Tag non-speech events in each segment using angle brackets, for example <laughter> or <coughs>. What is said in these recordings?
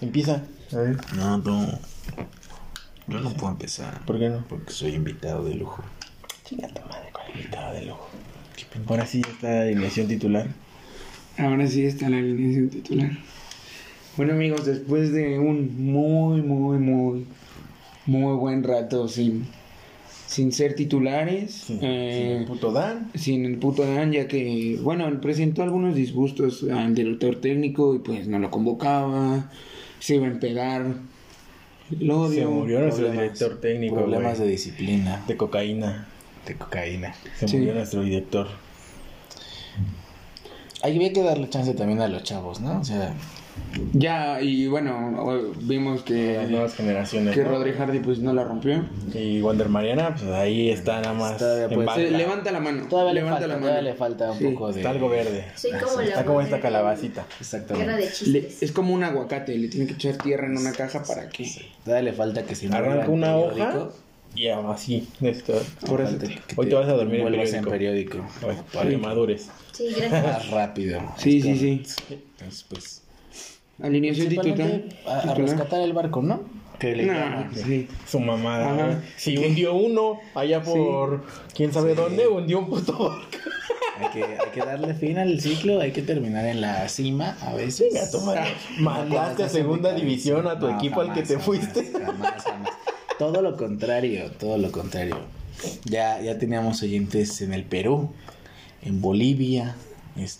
Empieza. A ver. No, no. Yo no puedo empezar. ¿Por qué no? Porque soy invitado de lujo. Chinga tu madre con el invitado de lujo. Ahora sí está la alineación titular. Ahora sí está la alineación titular. Bueno amigos, después de un muy, muy, muy, muy buen rato sin, sin ser titulares, Sí, eh, sí, puto Dan. sin el puto Dan, ya que, bueno, él presentó algunos disgustos al director técnico y pues no lo convocaba, se iba a empedar, lo Se odio. murió nuestro Problemas- director técnico. Problemas de disciplina. de cocaína. De cocaína. Se Sí. murió nuestro director. Hay que darle chance también a los chavos, ¿no? O sea, Ya, y bueno, vimos que, Las nuevas generaciones. que ¿no? Rodri Hardy pues no la rompió. Y Wander Mariana, pues ahí está nada más. Todavía banca. Se- levanta la mano. todavía le levanta falta, la todavía mano. le falta un Sí. poco de... Está algo verde. Soy como la Está como esta calabacita. de Exactamente. De Le- es como un aguacate, le tiene que echar tierra en una caja para que... Todavía le falta que se Arranca una hoja periódico. y así. Esto. Sí. que Hoy te vas a dormir en envuelvas en periódico. periódico. Ay, Para que madures. Sí, gracias. Más rápido. Sí, sí, sí. Entonces, pues... Alineación titular. A, a rescatar el barco, ¿no? Que le llaman. sí. Su mamada. Si hundió uno allá por quién sabe dónde, hundió un puto barco. Hay que, hay que darle fin al ciclo, hay que terminar en la cima a veces. Toma. Ah, Mandaste a segunda división a tu no, equipo al que te jamás, fuiste. Jamás, jamás. Todo lo contrario, todo lo contrario. Ya, ya teníamos oyentes en el Perú, en Bolivia.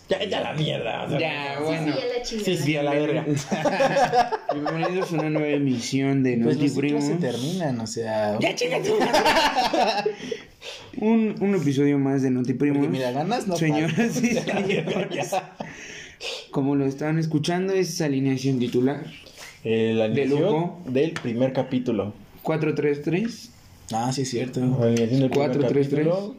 Ya, ya la mierda. o sea, Ya, bueno. sí. Sí, a la verga. <laughs> Bienvenidos a una nueva emisión de Pues Noti Primos. se terminan, o sea. Ya, chinga tu madre. <laughs> un, un episodio más de Noti Primos. Porque mira, ganas no Señoras y señores. Como lo están escuchando, es alineación titular. Eh, la De alineación lujo. del primer capítulo. 4-3-3. Ah, sí, es cierto. La alineación del primer Cuatro, tres, capítulo.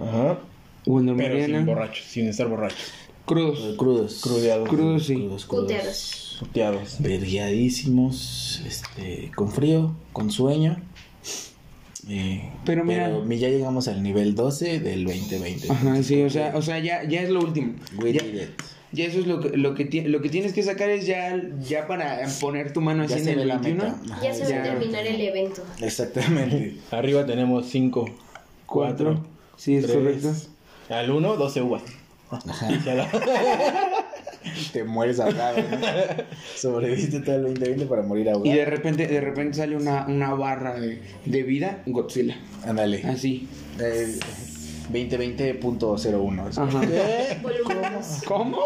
Ajá. Wonder Pero sin Mariana. borrachos, sin estar borrachos. Crudos. Crudos. Crudeados. Crudos, sí. Crudos, crudos. Puteados. Vergueadísimos, este, con frío, con sueño. Eh, Pero mira- ya llegamos al nivel 12 del 2020. Ajá, sí, o sea, o sea ya, ya es lo último. We Ya, did it. ya eso es lo que, lo que, ti- lo que tienes que sacar es ya, ya para poner tu mano así Ya en el ve la 21. meta. Ajá, Ya se va a terminar el evento. Exactamente. Arriba tenemos 5, 4, Sí, es correcto. Al 1, 12 uvas. <laughs> Te mueres ahogado. ¿no? Sobreviviste todo el 2020 para morir ahogado. Y de repente, de repente sale una, una barra de, de vida, Godzilla. Ándale. Así. Eh, 2020.01. Ajá. Volumen dos. ¿Cómo?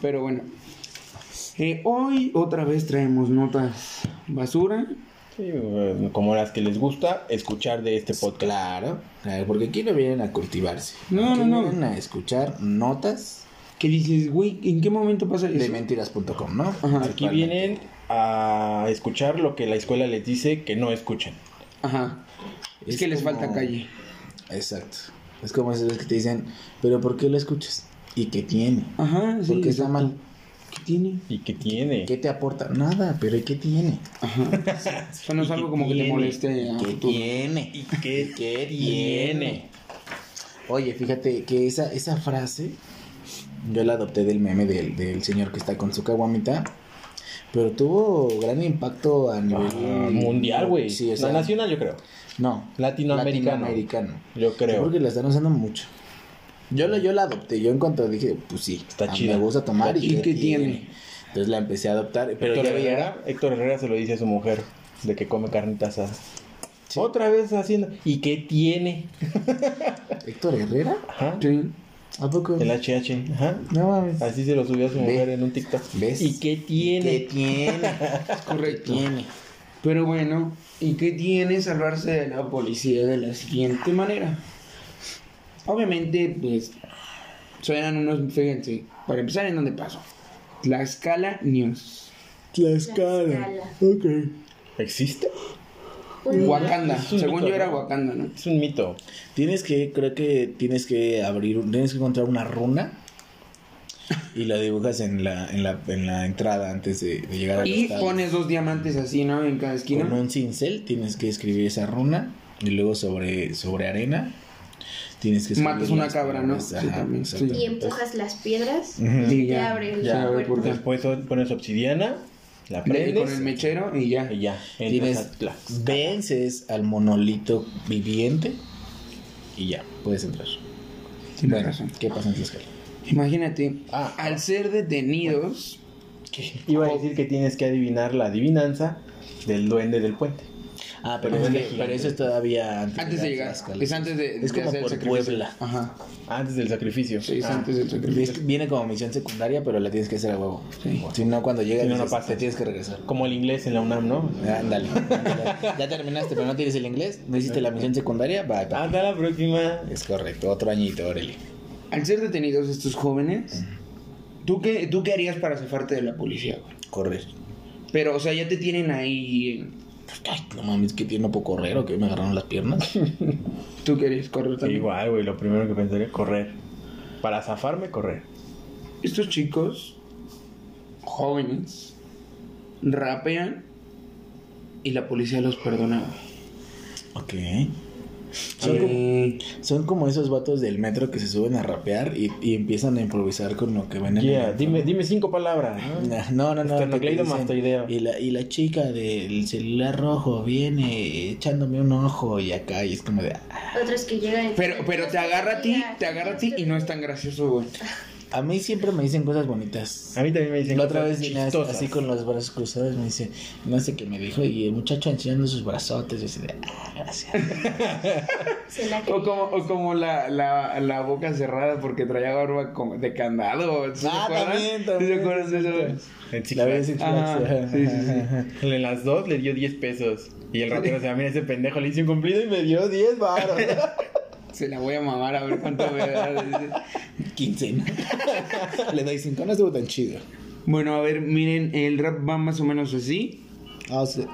Pero bueno. Eh, hoy otra vez traemos notas basura. Sí, eh, como las que les gusta escuchar de este podcast. Claro, porque aquí no vienen a cultivarse. No, Aquí no, no. Vienen a escuchar notas Que dices, güey, ¿en qué momento pasa de eso? mentiras.com, ¿no? Ajá. Aquí vienen a escuchar lo que la escuela les dice que no escuchen. Ajá. Es, Es que les como- falta calle. Exacto. Es como esas veces que te dicen, pero ¿por qué lo escuchas? ¿Y qué tiene? Ajá, sí. ¿Por qué está mal? ¿Qué tiene? ¿Y qué tiene? ¿Qué te aporta? Nada, pero ¿y qué tiene? Ajá. <laughs> Eso no es ¿Y algo qué como que te tiene? moleste a ¿Qué futuro. tiene? ¿Y qué, <laughs> ¿Qué tiene? Oye, fíjate que esa, esa frase yo la adopté del meme del, del señor que está con su caguamita, pero tuvo gran impacto a nivel Ah, mundial, güey. Sí, o No, sea, nacional, yo creo. no, Latinoamericano. latinoamericano. Yo Sí, creo. porque la están usando mucho. Yo la, yo la adopté, yo en cuanto dije, pues sí, Está chida. me gusta tomar y, ¿Y qué tiene? Entonces la empecé a adoptar, pero Héctor Herrera, Héctor Herrera se lo dice a su mujer de que come carnita asada. Otra vez haciendo. ¿Y qué tiene? <laughs> Héctor Herrera, Ajá. Sí. ¿a poco? El HH. Ajá. No mames. Así se lo subió a su Ve. mujer en un TikTok. ¿Ves? ¿Y qué tiene? ¿Qué tiene? Correcto. ¿Qué tiene? Pero bueno, ¿y qué tiene salvarse de la policía de la siguiente manera? Obviamente, pues, suenan unos, fíjense, para empezar, ¿en dónde pasó? Tlaxcala News. Tlaxcala. Ok. ¿Existe? Día- Wakanda, según mito, yo era ¿no? Wakanda, ¿no? Es un mito. Tienes que, creo que tienes que abrir, tienes que encontrar una runa y la dibujas en la, en la, en la entrada antes de, de llegar al Y pones dos diamantes así, ¿no? En cada esquina. Con un cincel tienes que escribir esa runa y luego sobre, sobre arena tienes que Matas una cabra, ¿no? Sí, Ajá, también, exacto. sí. Y empujas las piedras. Sí, y ya. abre el Ya, porque- Después pones obsidiana La de- prendes con el mechero y ya. y ya. Tienes, vences al monolito viviente y ya, puedes entrar. Tienes Bueno, razón. ¿qué pasa en Tlaxcala? Imagínate, Ah. al ser detenidos, Iba a decir que tienes que adivinar la adivinanza del duende del puente. Ah, pero, Ah, es que- pero eso es todavía antes, antes de llegar, Tlaxcala. es antes de, Es de como hacer el por sacrificio. Puebla. Ajá. Antes del sacrificio. Sí, es Ah. antes del sacrificio. Es- viene como misión secundaria, pero la tienes que hacer a huevo. Sí. Si no, cuando llegas, Si no, no pasa. te tienes que regresar. Como el inglés en la UNAM, ¿no? Ándale. ya terminaste, pero no tienes el inglés. No hiciste la misión secundaria. Bye, bye. Hasta la próxima. Es correcto, otro añito, órale. Al ser detenidos estos jóvenes, ¿tú qué, ¿tú qué harías para zafarte de la policía, güey? Correr. Pero, o sea, ya te tienen ahí. Ay, no mames, que tío, no puedo correr o que me agarraron las piernas. <laughs> ¿Tú querías correr también? Igual, güey, lo primero que pensaría es correr. Para zafarme, correr. Estos chicos, jóvenes, rapean y la policía los perdona, güey. ok. Son como, Eh, son como esos vatos del metro que se suben a rapear y, y empiezan a improvisar con lo que ven en Yeah, el dime, dime cinco palabras. ¿no? No, no, no. Esternocleido que te dicen, mastoideo. Y la, y la chica del celular rojo viene echándome un ojo y acá y es como de... ah. Otros que llegan. pero, pero te agarra a ti, te agarra a ti y no es tan gracioso, güey. <laughs> A mí siempre me dicen cosas bonitas. A mí también me dicen La otra cosas vez vine chistosas. así con los brazos cruzados me dice, no sé qué me dijo, y el muchacho enseñando sus brazotes, y así de, ah, gracias. <laughs> Se la O como, o como la, la, la boca cerrada porque traía barba como de candado. ¿sí se Ah, acuerdan? también, ¿Sí también. se acuerdan de eso? En Six La Flags. vez en Ajá, Flags, sí, sí, sí. En las dos le dio 10 pesos. Y el <laughs> ratero se va, mira ese pendejo, le hice un cumplido y me dio 10 baros. <laughs> Se la voy a mamar a ver cuánto me da. 15. ¿no? <laughs> Le doy 5, no estuvo tan chido. Bueno, a ver, miren, el rap va más o menos así. Ah, sí.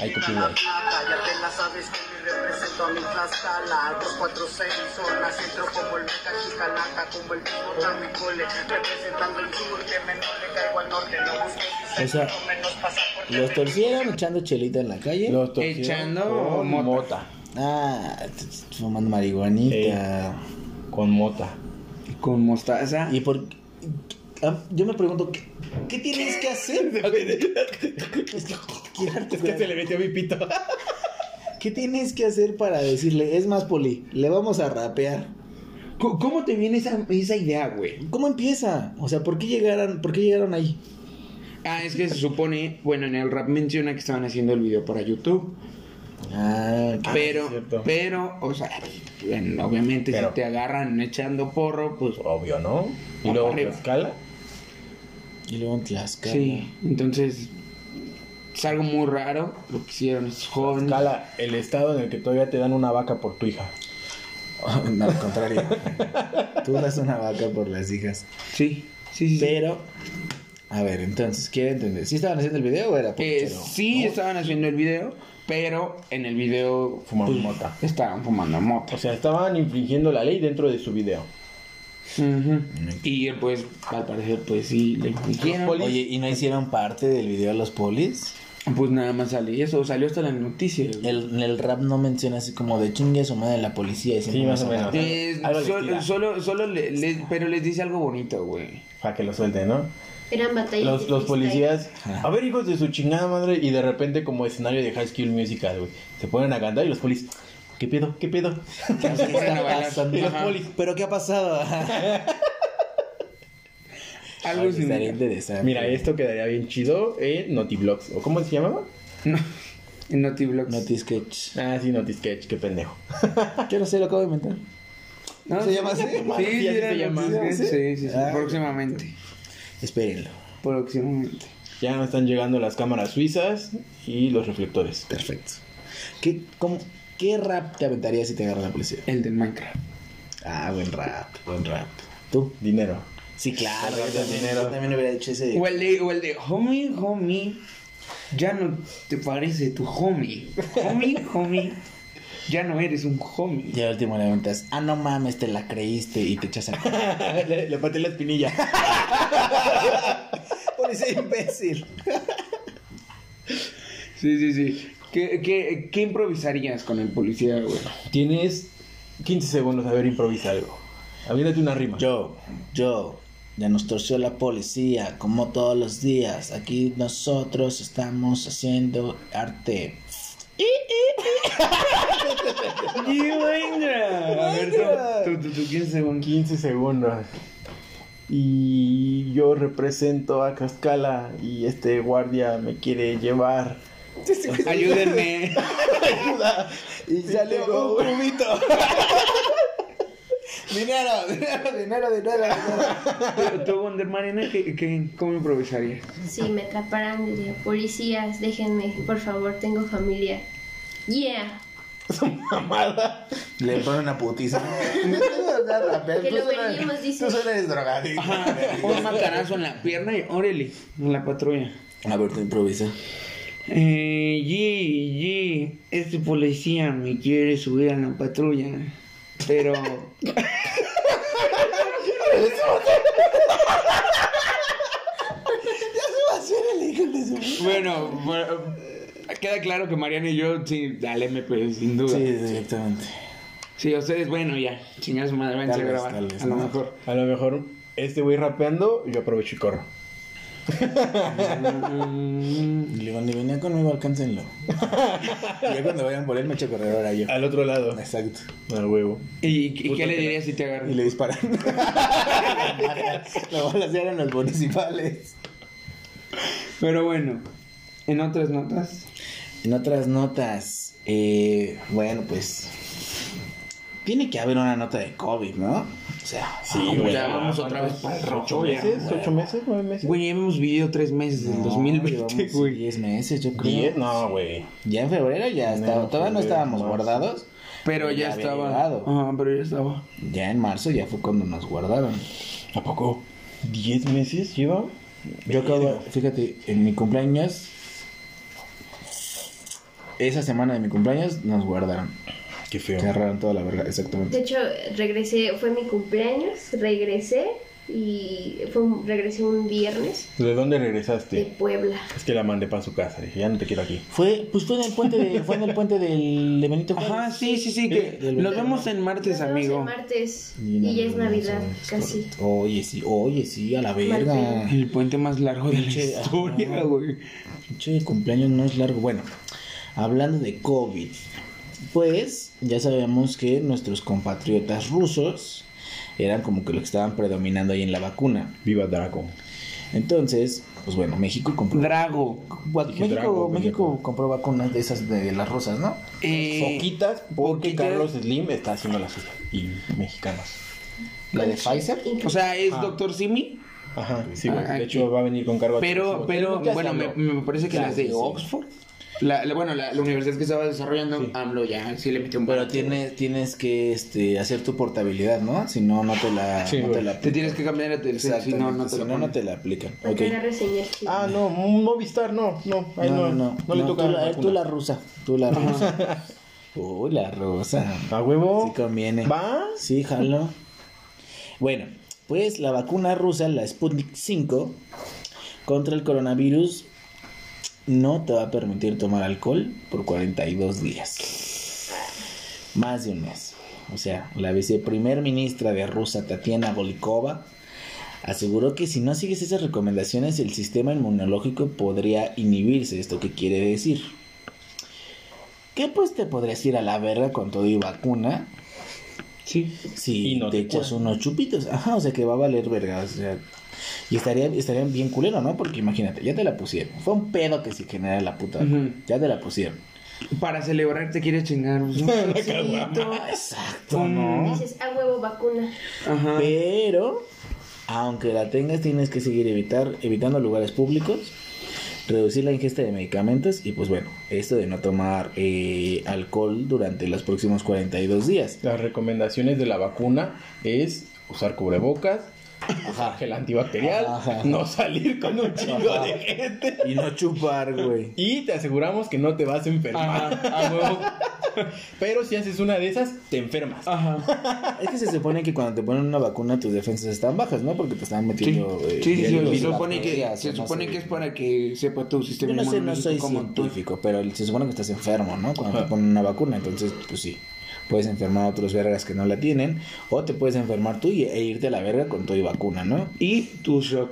Hay copyright. Ya te la sabes que me represento a mi Tlaxcala 246 zona centro como el Meca Chicalaca Como el mismo mi cole Representando el sur Que menos le caigo al norte No busques O sea, diseño, menos pasar por Los torcieron echando chelita en la calle. Los torcieron Echando mota. Ah, fumando marihuanita. Con mota. Con mostaza. Y por... ah, Yo me pregunto, ¿qué, qué tienes que hacer? <laughs> Es que, Es que se le metió mi pito. <laughs> ¿Qué tienes que hacer para decirle, es más, Poli, le vamos a rapear? ¿Cómo cómo te viene esa, esa idea, güey? ¿Cómo empieza? O sea, ¿por qué llegaron, por qué llegaron ahí? Ah, es que se supone, bueno, en el rap menciona que estaban haciendo el video para YouTube. Ah, Ah, pero, pero, o sea, bueno, obviamente Pero- si te agarran echando porro, pues Obvio, ¿no? Y luego arriba. escala. y luego en Tlaxcala. sí. Entonces, es algo muy raro lo que hicieron estos jóvenes. Escala el estado en el que todavía te dan una vaca por tu hija. no, <laughs> al contrario. Tú das una vaca por las hijas. Sí, sí, sí. Pero, a ver, entonces, quiero entender. ¿Sí estaban haciendo el video o era por Eh, sí, estaban haciendo el video, pero en el video Fumando pues, mota. estaban fumando moto. O sea, estaban infringiendo la ley dentro de su video. Ujú. Y pues, al parecer, pues sí, le infringieron. Oye, ¿y no hicieron parte del video los polis? Pues nada más sale eso, salió hasta la noticia. El, en el rap no menciona así como de chingue a su madre la policía. Sí, más o nos menos. Eh, solo, solo, solo le- le- pero les dice algo bonito, güey. Para que lo suelten, ¿no? Eran batallas. Los, de los policías, a ver, hijos de su chingada madre, y de repente, como escenario de High School Musical, güey, se ponen a cantar y los polis, ¿qué pedo? ¿Qué pedo? ¿Qué Se ponen a bailar. pasando? Y los polis, ¿Pero qué ha pasado? <laughs> Algo similar. mira, esto quedaría bien chido en Notiblogs, ¿o cómo se llamaba? No, en Notiblogs. Noti Sketch. Ah, sí, Notisketch, qué pendejo. Yo no sé, lo acabo de inventar. ¿No? ¿Se llama así? ¿Sí? sí, sí, sí, Ah. próximamente. Espérenlo. Próximamente. Ya no están llegando las cámaras suizas y los reflectores. Perfecto. ¿Qué, cómo, ¿Qué rap te aventarías si te agarra la policía? El del Minecraft. Ah, buen rap, buen rap. ¿Tú? Dinero. Sí, claro. Gracias, Yo también, dinero. yo también hubiera hecho ese. O el de, o el de homie, homie. Ya no te parece tu homie. Homie, homie. Ya no eres un homie. Y al último le aventas, ah, no mames, te la creíste y te echas a... <laughs> le, le pateé la espinilla. <laughs> Policía imbécil. Sí, sí, sí. ¿Qué, qué, qué improvisarías con el policía, güey? Tienes 15 segundos a ver, improvisa algo. Aviéntate una rima. Yo, yo, Ya nos torció la policía, como todos los días. Aquí nosotros estamos haciendo arte. <laughs> A ver, tú, tú, tú, tú, 15 segundos. 15 segundos. Y yo represento a Cascala y este guardia me quiere llevar. Ayúdenme. <laughs> Ayuda. Y tengo un cubito. <laughs> dinero, <laughs> dinero, dinero, dinero, dinero. Tú, Wonder Marina, ¿qué, qué, ¿cómo improvisarías? Si me atraparan, diría, policías, déjenme, por favor, tengo familia. Yeah. Mamada. Le ponen una putiza. <laughs> Que lo veríamos, dice. Tú solo eres drogadicto. Ajá, un macanazo en la pierna y órale, en la patrulla. A ver, tú improvisa. Eh, G, G, este policía me quiere subir a la patrulla, pero... bueno, bueno, queda claro que Mariana y yo, sí, al MP, sin duda. Sí, Sí, directamente. ustedes, bueno, ya, chingar su madre, váyanse a grabar, tal vez, a lo ¿no? mejor. A lo mejor este güey rapeando, yo aprovecho y corro. <laughs> Y le digo, ni venía conmigo, alcáncenlo. y ya cuando vayan por él me echo a correr ahora yo. Al otro lado. Exacto. Al huevo. ¿Y, y qué le dirías si te Y agarran? le disparan. Lo van a hacer en los municipales. Pero bueno, en otras notas... En otras notas, eh, bueno, pues. Tiene que haber una nota de COVID, ¿no? O sea, Sí, güey. ya vamos otra vez para el ¿Ocho rojo, ya. meses? ¿Ocho meses? ¿Nueve meses? Güey, ya hemos vivido tres meses del no, 2020, llevamos güey. 10 meses, yo creo. ¿Diez? No, güey. Ya en febrero ya estaba, todavía no estábamos marzo. guardados. Pero ya, había estaba. Ajá, pero ya estaba. Ya en marzo ya fue cuando nos guardaron. ¿A poco? ¿Diez meses lleva? Yo acabo, fíjate, en mi cumpleaños, esa semana de mi cumpleaños nos guardaron. Qué feo. Cerraron toda la verga, De exactamente. hecho, regresé, fue mi cumpleaños, regresé y fue un- regresé un viernes ¿De dónde de regresaste? Puebla. Es que la mandé para su casa. Dije, ya no te quiero aquí. Fue, pues fue en el puente de, fue en el puente del de Benito Juárez. Ajá, sí, sí, sí. Que nos vemos en martes, Nos vemos amigo. el martes Y y ya es no, Navidad, no, casi. Oye, sí, oye, sí, a la verga. Martín. El puente más largo de la historia, güey. Pinche cumpleaños no es largo. Bueno, hablando de COVID, pues ya sabemos que nuestros compatriotas rusos eran como que los que estaban predominando ahí en la vacuna. Viva Draco. Entonces, pues bueno, México compró. Drago. México, Drago, México compró vacunas de esas de las rusas, ¿no? Eh, Poquitas, porque. Carlos Slim está haciendo las suyas. Y mexicanos. La de Pfizer. o sea, es Ah. Doctor Simi. Ajá, sí, güey. Ah, De hecho, va a venir con cargo Pero, pero, bueno, me, me parece que las de sí, sí. La, la- bueno, la, la universidad que estaba desarrollando, Sí. AMLO ya sí le metió un Pero tienes, tienes que este, hacer tu portabilidad, ¿no? Si no, no te la, Sí, no te güey. la Te tienes que cambiar a Telcel, si no, no te si no, no la aplican. Para Ok. que agarre señal chip. Ah, no, Movistar no, no, ahí no, no, le toca tú, la, vacuna. tú la rusa, tú la rusa. Uy, la rusa. A huevo. Sí conviene. ¿Va? Sí, jalo. Bueno, pues la vacuna rusa, la Sputnik 5, contra el coronavirus, no te va a permitir tomar alcohol por 42 días. Más de un mes. O sea, la viceprimer ministra de Rusia, Tatiana Bolikova, aseguró que si no sigues esas recomendaciones, el sistema inmunológico podría inhibirse. ¿Esto qué quiere decir? Que pues te podrías ir a la verga con todo y vacuna Sí. si Y no te te echas unos chupitos. Ajá, o sea que va a valer verga. O sea, y estaría, estarían bien culero, ¿no? Porque imagínate, ya te la pusieron. Fue un pedo que se genera la puta. Ya te la pusieron. Para celebrar te quieres chingar. <laughs> un saborcito. Exacto. ¿no? Dices, a huevo, vacuna. Ajá. Pero, aunque la tengas, tienes que seguir evitar, evitando lugares públicos, reducir la ingesta de medicamentos y pues bueno, esto de no tomar eh, alcohol durante los próximos 42 días. Las recomendaciones de la vacuna es usar cubrebocas, usar gel antibacterial, Ajá. no salir con un chingo Ajá. de gente. Y no chupar, güey. Y te aseguramos que no te vas a enfermar. Ajá, a huevo. <laughs> Pero si haces una de esas, te enfermas. Ajá. <laughs> Es que se supone que cuando te ponen una vacuna tus defensas están bajas, ¿no? Porque te están Sí, metiendo... eh, sí, sí, sí, se supone que, se supone es para que sepa tu sistema Yo no sé, no soy tú. pero se supone que estás enfermo, ¿no? Cuando Ajá. te ponen una vacuna, entonces, pues sí. Puedes enfermar a otros vergas que no la tienen, o te puedes enfermar tú y, e irte a la verga con tu vacuna, ¿no? Y tu shot.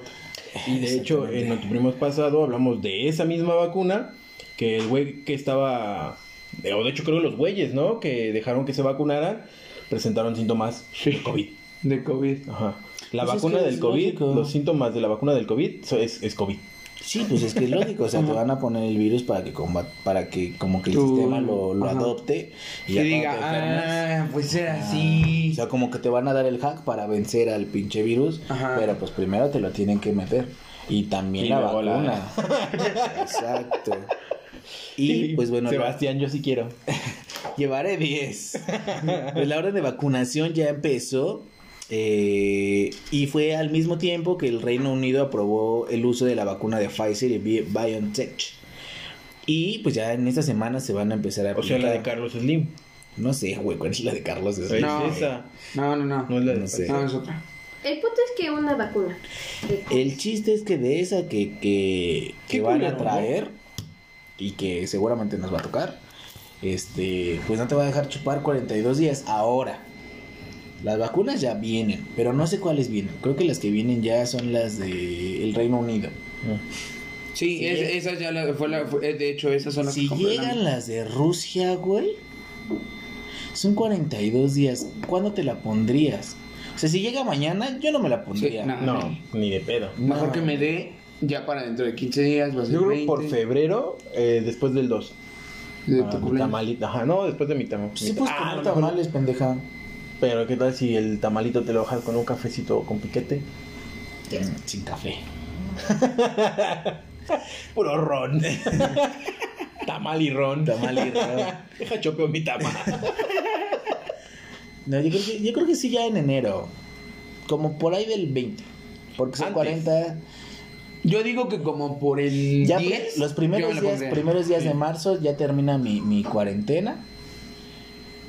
Y de hecho, en nuestro primo pasado hablamos de esa misma vacuna, que el güey que estaba, o de hecho creo los güeyes, ¿no? Que dejaron que se vacunaran, presentaron síntomas de COVID. De COVID. Ajá. La Pues es vacuna del COVID, lógico. los síntomas de la vacuna del COVID es, es COVID. Sí, pues es que es lógico, o sea, te van a poner el virus para que combat, para que como que el Tú- sistema lo, lo adopte y ya diga, cuando te enfermas, ah, pues era ah, así. O sea, como que te van a dar el hack para vencer al pinche virus, Ajá. pero pues primero te lo tienen que meter. Y también Y la luego la- vacuna. <laughs> Exacto. Y pues bueno, Sebastián, yo sí quiero. <laughs> Llevaré 10. Pues la orden de vacunación ya empezó. Eh, y fue al mismo tiempo que el Reino Unido aprobó el uso de la vacuna de Pfizer y Bi- BioNTech. Y pues ya en esta semana se van a empezar a O sea, la de aplicar. Carlos Slim. No sé, güey, ¿cuál es la de Carlos? Es No. esa. No, no, no. No es la de No sé. No, es otra. El punto es que una vacuna. El chiste es que de esa que, que, que van culero, a traer y que seguramente nos va a tocar, este, pues no te va a dejar chupar 42 días. Ahora, las vacunas ya vienen, pero no sé cuáles vienen. Creo que las que vienen ya son las de el Reino Unido. Sí, Sí. es- esa ya la, fue la. fue- de hecho, esas son las Si que llegan la- las de Rusia, güey, son 42 días. ¿Cuándo te la pondrías? O sea, si llega mañana, yo no me la pondría. Sí, no. No, ni de pedo. Mejor No. que me dé ya para dentro de 15 días. Va a ser Yo creo 20 por febrero, eh, después del 2. De Ah, tu mi tamalito. Ajá, no, después de mi tamalito. Sí, pues Ah, tamales, pendeja. Pero ¿qué tal si el tamalito te lo bajas con un cafecito con piquete? ¿Qué es? Sin café. <laughs> Puro ron. <laughs> Tamal y ron. Tamal y ron. <laughs> Deja chopeo mi tamal. No, yo creo, que, yo creo que sí ya en enero. Como por ahí del 20. Porque son Antes. 40. Yo digo que como por el Ya 10. los primeros días, primeros días Sí. de marzo ya termina mi, mi cuarentena.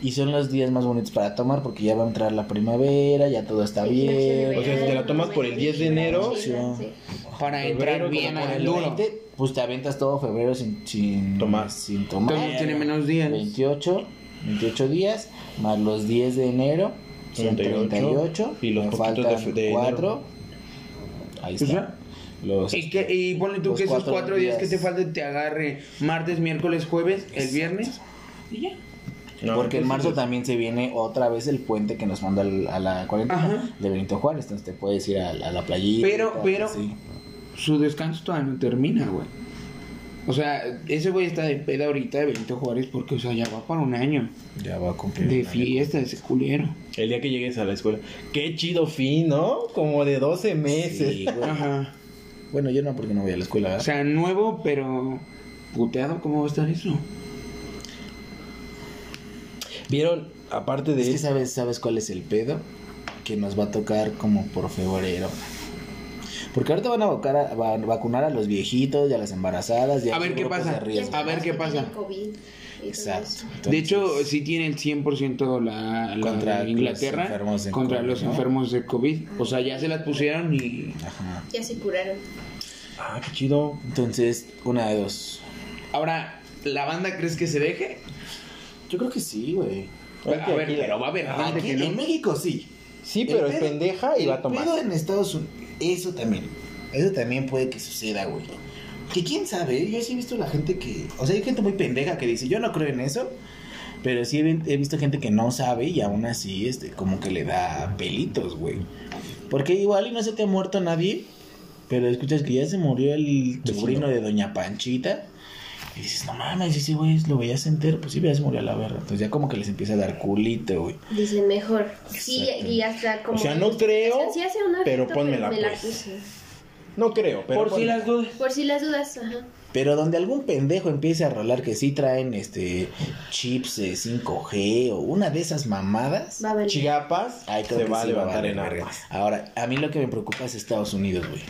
Y son los días más bonitos para tomar porque ya va a entrar la primavera, ya todo está bien. O sea, si te la tomas por el 10 de enero, Sí, sí. Para entrar bien al El duro. 20, pues te aventas todo febrero sin, sin Tomar. Sin tomar. Entonces tiene menos días. 28, 28 días, más los 10 de enero, son 38, 38, y los de faltan de 4. Ahí Pues está. Los, Y, que, y ponle tú que esos cuatro cuatro días que días. te falten te agarre martes, miércoles, jueves, el viernes. Y ya. No, porque en marzo también se viene otra vez el puente que nos manda al- a la cuarentena de Benito Juárez. Entonces te puedes ir a, a la playita. Pero- tal, pero-. Su descanso todavía no termina, güey. O sea, ese güey está de peda ahorita de Benito Juárez porque, o sea, ya va para un año Ya va a cumplir. de fiesta, ese culero. El día que llegues a la escuela. Qué chido fin, ¿no? Como de 12 meses. Sí, güey. Ajá. Bueno, yo no, porque no voy a la escuela. O sea, nuevo, pero puteado, ¿cómo va a estar eso? Vieron, aparte de es que eso. sabes, ¿sabes cuál es el pedo? Que nos va a tocar como por febrero. Porque ahorita van a, vacunar a, va- a vacunar a los viejitos y a las embarazadas. Y A los ver qué pasa. A ver qué pasa. tienen COVID Exacto. De hecho, sí tiene el 100% la, la Contra de Inglaterra los enfermos de contra COVID, los ¿no? enfermos de COVID. O sea, ya se las pusieron y... Ajá. Ya se curaron. Ah, qué chido. Entonces, una de dos. Ahora, ¿la banda crees que se deje? Yo creo que sí, güey. A ver, pero va a haber gente Aquí que no. en México sí. Sí, El pero es pendeja y va a tomar. pedo en Estados Unidos, eso también. Eso también puede que suceda, güey. Que quién sabe, yo sí he visto la gente que. O sea, hay gente muy pendeja que dice, yo no creo en eso. Pero sí he, he visto gente que no sabe y aún así, este, como que le da pelitos, güey. Porque igual y no se te ha muerto nadie. Pero escuchas que ya se murió el sobrino de Doña Panchita. Y dices, no mames, ese güey lo veías entero. Pues sí, se murió a la verga. Entonces ya como que les empieza a dar culito, güey. Dicen mejor. Sí, y hasta como. O sea, no creo, Sí pero efecto, pónmela, me la pues. puse. No creo, pero. Por si las dudas. Por si las dudas, ajá. Pero donde algún pendejo empiece a rolar que sí traen este chips de 5G o una de esas mamadas, Va a. Chiapas se va a sí levantar en armas. Ahora, a mí lo que me preocupa es Estados Unidos, güey.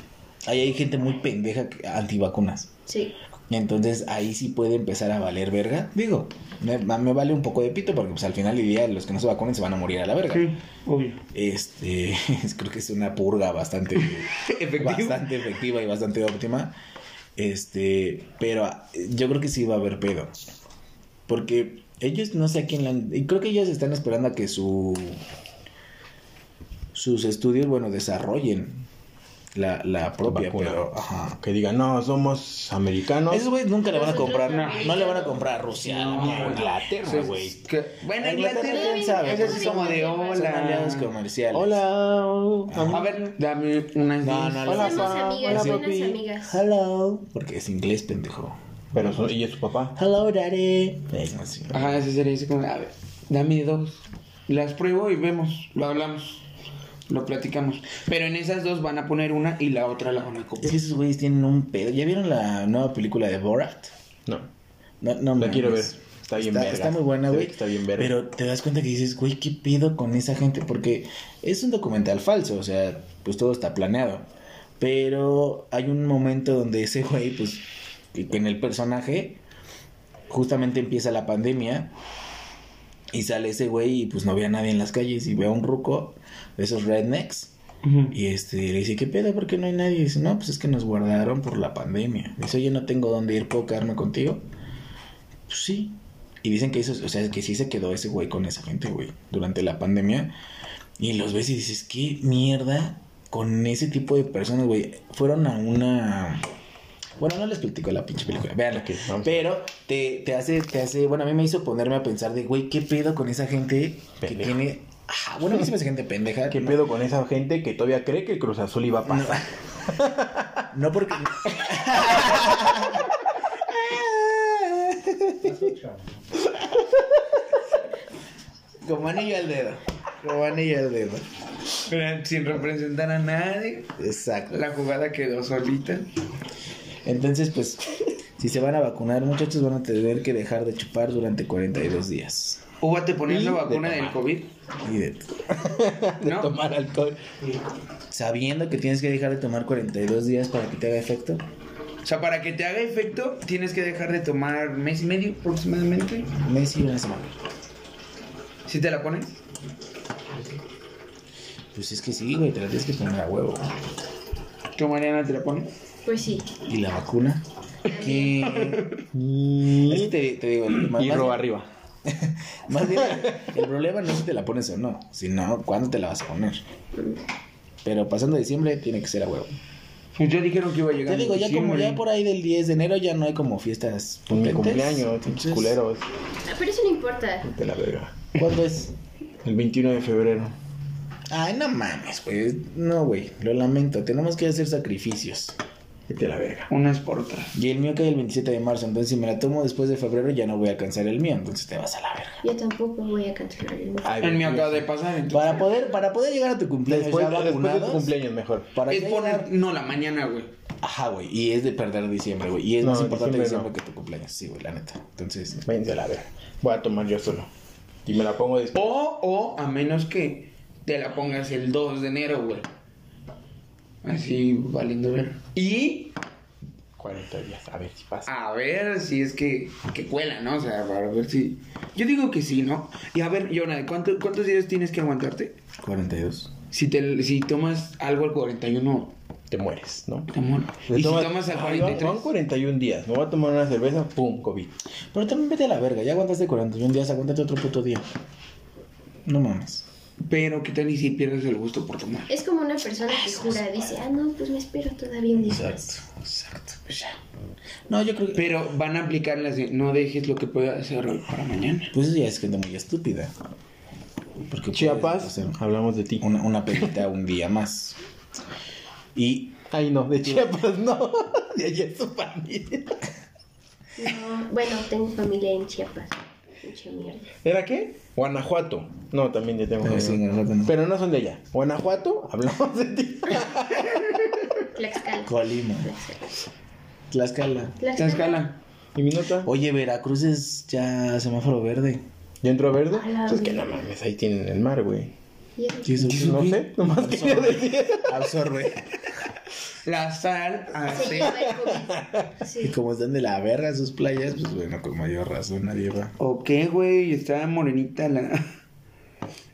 Ahí hay gente muy pendeja que- antivacunas. Sí. Entonces ahí sí puede empezar a valer verga. Digo, me, me vale un poco de pito porque pues al final del día los que no se vacunen se van a morir a la verga. Sí, obvio. Este, <laughs> creo que es una purga bastante <laughs> Efectivo. bastante efectiva y bastante óptima. Este, pero ah, yo creo que sí va a haber pedo. Porque Ellos no sé a quién la han- y creo que ellos están esperando a que su sus estudios, bueno, desarrollen la, la propia, Vacuna. pero ajá. Que digan, no, somos americanos. Esos güeyes nunca le van a Nosotros comprar, no, no le van a comprar a Rusia, No, ni a güey. Inglaterra, güey. Que- Bueno, Inglaterra, quién sabe. Eso sí como de Son aliados hola. comerciales. Hola. A ver, dame unas No, no, Hola, Somos pa, amigas, hola, papi. amigas. Hello. Porque es inglés, pendejo. Pero son- y es su papá. Hello, daddy. Así. Ajá, ese sería así como, a ver, dame dos. Las pruebo y vemos, lo hablamos, lo platicamos. Pero en esas dos van a poner una y la otra la van a Es copiar. que esos güeyes tienen un pedo. ¿Ya vieron la nueva película de Borat? No. No, no La quiero ver. Está bien está, verga. está muy buena, güey. está bien verga. Pero te das cuenta que dices, güey, ¿qué pido con esa gente? Porque es un documental falso, o sea, pues todo está planeado. Pero hay un momento donde ese güey, pues, en el personaje, justamente empieza la pandemia y sale ese güey y pues no ve a nadie en las calles y ve a un ruco de esos rednecks. Y este, le dice, ¿qué pedo? ¿Por qué no hay nadie? Y dice, no, pues es que nos guardaron por la pandemia. Dice, oye, no tengo dónde ir, ¿puedo quedarme contigo? Pues sí. Y dicen que eso, o sea, que sí se quedó ese güey con esa gente, güey, durante la pandemia. Y los ves y dices, ¿qué mierda con ese tipo de personas, güey? Fueron a una... Bueno, no les platico la pinche película. Ok, vamos. Pero te, te hace, te hace, bueno, a mí me hizo ponerme a pensar de, güey, ¿qué pedo con esa gente que tiene... Ajá, bueno, a mí se me hace gente pendeja. ¿Qué ¿no? pedo con esa gente que todavía cree que el Cruz Azul iba a pasar? <laughs> No porque. <laughs> Como anillo al dedo. Como anillo al dedo. Pero sin representar a nadie, Exacto. la jugada quedó solita. Entonces, pues, si se van a vacunar, muchachos, van a tener que dejar de chupar durante 42 días. Uva, ¿te ponías la de vacuna del. COVID? Y de- <laughs> De ¿No? tomar alcohol. sabiendo que tienes que dejar de tomar 42 días para que te haga efecto. O sea, para que te haga efecto, tienes que dejar de tomar mes y medio aproximadamente. Mes y una semana. ¿Si te la pones? Pues es que sí, güey, te la tienes que poner a huevo. ¿Tú, Mariana, te la pones? Pues sí. ¿Y la vacuna? <laughs> Que te, te digo, más, Y roba arriba. <laughs> más bien, el problema no es si te la pones o no, sino cuándo te la vas a poner. Pero pasando diciembre tiene que ser a huevo. Pues ya dijeron que iba a llegar. Te digo, ya como ya por ahí del 10 de enero ya no hay como fiestas mi cumpleaños, pinches culeros. Ah, Pero eso no importa. De la verga. ¿Cuándo es? El 21 de febrero. Ay, no mames, güey. No, güey, lo lamento. Tenemos que hacer sacrificios. Vete a la verga. Unas por otras. Y el mío cae el 27 de marzo, entonces si me la tomo después de febrero ya no voy a alcanzar el mío, entonces te vas a la verga. Yo tampoco voy a cancelar el mío. Ay, El mío acaba de pasar, entonces. Para poder, para poder llegar a tu cumpleaños Después, ya después de tu cumpleaños mejor. para Es poner. llegar- No, la mañana, güey. Ajá, güey, y es de perder diciembre, güey, y es No, más importante diciembre diciembre que tu cumpleaños, sí, güey, la neta. Entonces, a la verga. Voy a tomar yo solo. Y me la pongo después. O, o, a menos que te la pongas el 2 de enero, güey. Así, valiendo ver. Y 40 días. A ver si pasa. a ver si es que, que cuela, ¿no? O sea, para ver si. Yo digo que sí, ¿no? Y a ver, Jonah, ¿cuánto- ¿cuántos días tienes que aguantarte? 42. Si, te, si tomas algo al 41, Te mueres, ¿no? te mueres. Y si tomas al Ah, 43. Van 41 días. Me voy a tomar una cerveza. Pum, COVID. Pero también vete a la verga, ya aguantaste 41 días, aguántate otro puto día. No mames. Pero, ¿qué tal y si pierdes el gusto por tomar? Es como una persona que jura, dice, ah, no, pues me espero todavía un día. Exacto, exacto, pues ya. No, yo creo que... Pero van a aplicar las de no dejes lo que pueda hacer hoy para mañana. Pues eso ya es gente muy estúpida. Porque puedes Chiapas, hacer hablamos de ti. una, una pelita un día más. Y Ay, no, de Chiapas no. <laughs> De allá es su familia. No, bueno, tengo familia en Chiapas. Mierda. ¿Era qué? Guanajuato. No, también ya tengo. Pero sí, familia. Guanajuato no. Pero no son de allá. Guanajuato, hablamos de ti. Tlaxcala. Colima, Tlaxcala. Tlaxcala. Tlaxcala. ¿Y mi nota? Oye, Veracruz es ya semáforo verde. ¿Ya entró verde? A Pues que no mames, ahí tienen el mar, güey. Y eso- ¿Qué es eso? No sé, nomás quería decir. Absorbe. <laughs> La sal lleva el COVID. Y Sí. como están de la verga sus playas, pues bueno, con mayor razón nadie va. ¿O qué, güey? Está morenita la.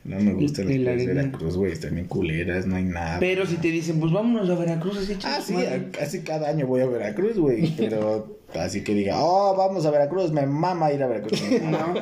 No me gustan las playas de. Veracruz, güey. Están bien culeras, no hay nada. Pero si te dicen, pues vámonos a Veracruz, así Ah, chicos, sí, madre. a- casi cada año voy a Veracruz, güey. Pero así que diga, oh, vamos a Veracruz, me mama ir a Veracruz. <laughs> No.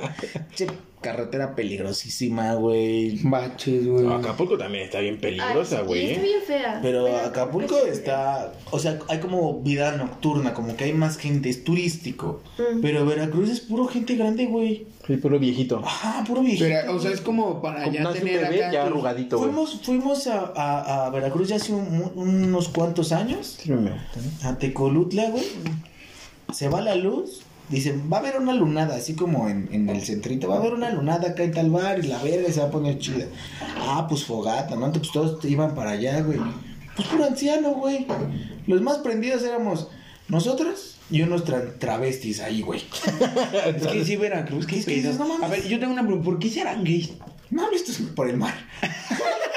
Che, carretera peligrosísima, güey. Baches, güey. Acapulco también está bien peligrosa, Ay, güey. está ¿eh? bien fea. Pero Bueno, Acapulco está, o sea, hay como vida nocturna, como que hay más gente, es turístico. Mm. Pero Veracruz es puro gente grande, güey. Sí, puro viejito. Ajá, puro viejito. Pero, o sea, es como para Como ya tener bebé acá ya arrugadito, güey. Fuimos, fuimos a, a- a Veracruz ya hace un- unos cuantos años. A Tecolutla, güey. Se va la luz. Dicen, va a haber una lunada, así como en, en el centrito. Va a haber una lunada acá en tal bar y la verga se va a poner chida. Ah, pues fogata, ¿no? Entonces pues todos iban para allá, güey. Pues puro anciano, güey. Los más prendidos éramos nosotros y unos tra- travestis ahí, güey. <laughs> Es que sí, Veracruz, qué Es que dices, no mames. A ver, yo tengo una pregunta. ¿Por qué serán gays? No, esto es por el mar. <laughs>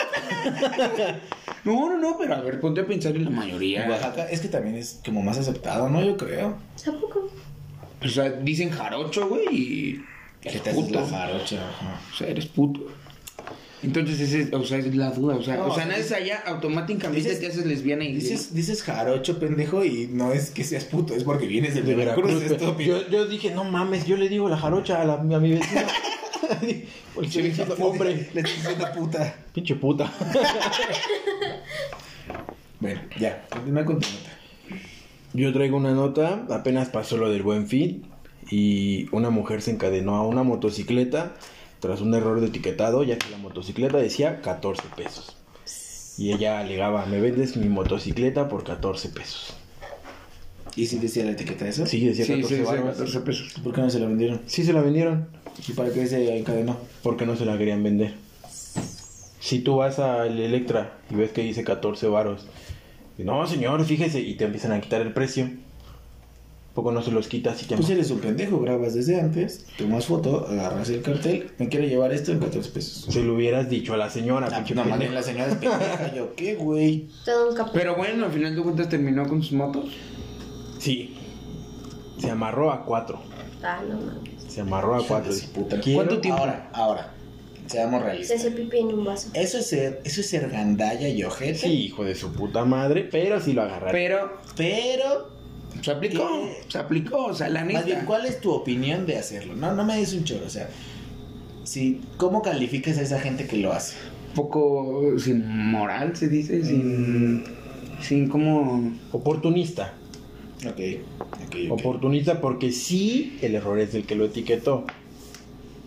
<laughs> No, no, no, pero a ver, ponte a pensar en la mayoría. En Oaxaca es que también es como más aceptado, ¿no? Yo creo. Tampoco. O sea, dicen jarocho, güey, y. Te haces puto. la jarocha. ajá. O sea, eres puto. Entonces, ese, es- o sea, es la duda. O sea, No, o sea, naces allá, automáticamente dices- te haces lesbiana y. Dices, dices jarocho, pendejo, y no es que seas puto, es porque vienes de De Veracruz, Veracruz. Yo, yo dije, no mames, yo le digo la jarocha a, la, a mi vecina. <laughs> Porque estoy diciendo, hombre, Le estoy diciendo puta. pinche puta. <laughs> Bueno, ya, continúa con tu nota. Yo traigo una nota, apenas pasó lo del buen fin y una mujer se encadenó a una motocicleta tras un error de etiquetado, ya que la motocicleta decía 14 pesos. Y ella alegaba, me vendes mi motocicleta por 14 pesos. ¿Y si decía la etiqueta eso? Sí, decía Sí, 14 sí, sí, varos. 14 pesos. ¿Por qué no se la vendieron? Sí se la vendieron, ¿Y para qué se encadenó? porque no se la querían vender. Si tú vas al Electra y ves que dice 14 varos, no señor, fíjese, y te empiezan a quitar el precio, poco no se los quitas y te Pues eres un pendejo, grabas desde antes, tomas foto, agarras el cartel, me quiero llevar esto en 14 pesos. Se lo hubieras dicho a la señora, Ah, pinche no, bien la señora es pendeja, yo, ¿qué, güey? Pero bueno, al final de cuentas terminó con sus motos. Sí. Se amarró a cuatro. Ah, no mames. Se amarró a cuatro. puta. ¿Cuánto tiempo? Ahora, ahora, seamos Se realistas. hace pipí en un vaso. Eso es ser, eso es ser gandalla y ojete. Sí, hijo de su puta madre, pero sí lo agarraron. Pero Pero, se aplicó. ¿Qué? Se aplicó, o sea, la neta. más bien, ¿cuál es tu opinión de hacerlo? No, no me des un choro, o sea, si, ¿cómo calificas a esa gente que lo hace? poco sin moral, se dice, sin. Sin como. Oportunista. Ok, ok, ok. Oportunista porque sí el error es del que lo etiquetó.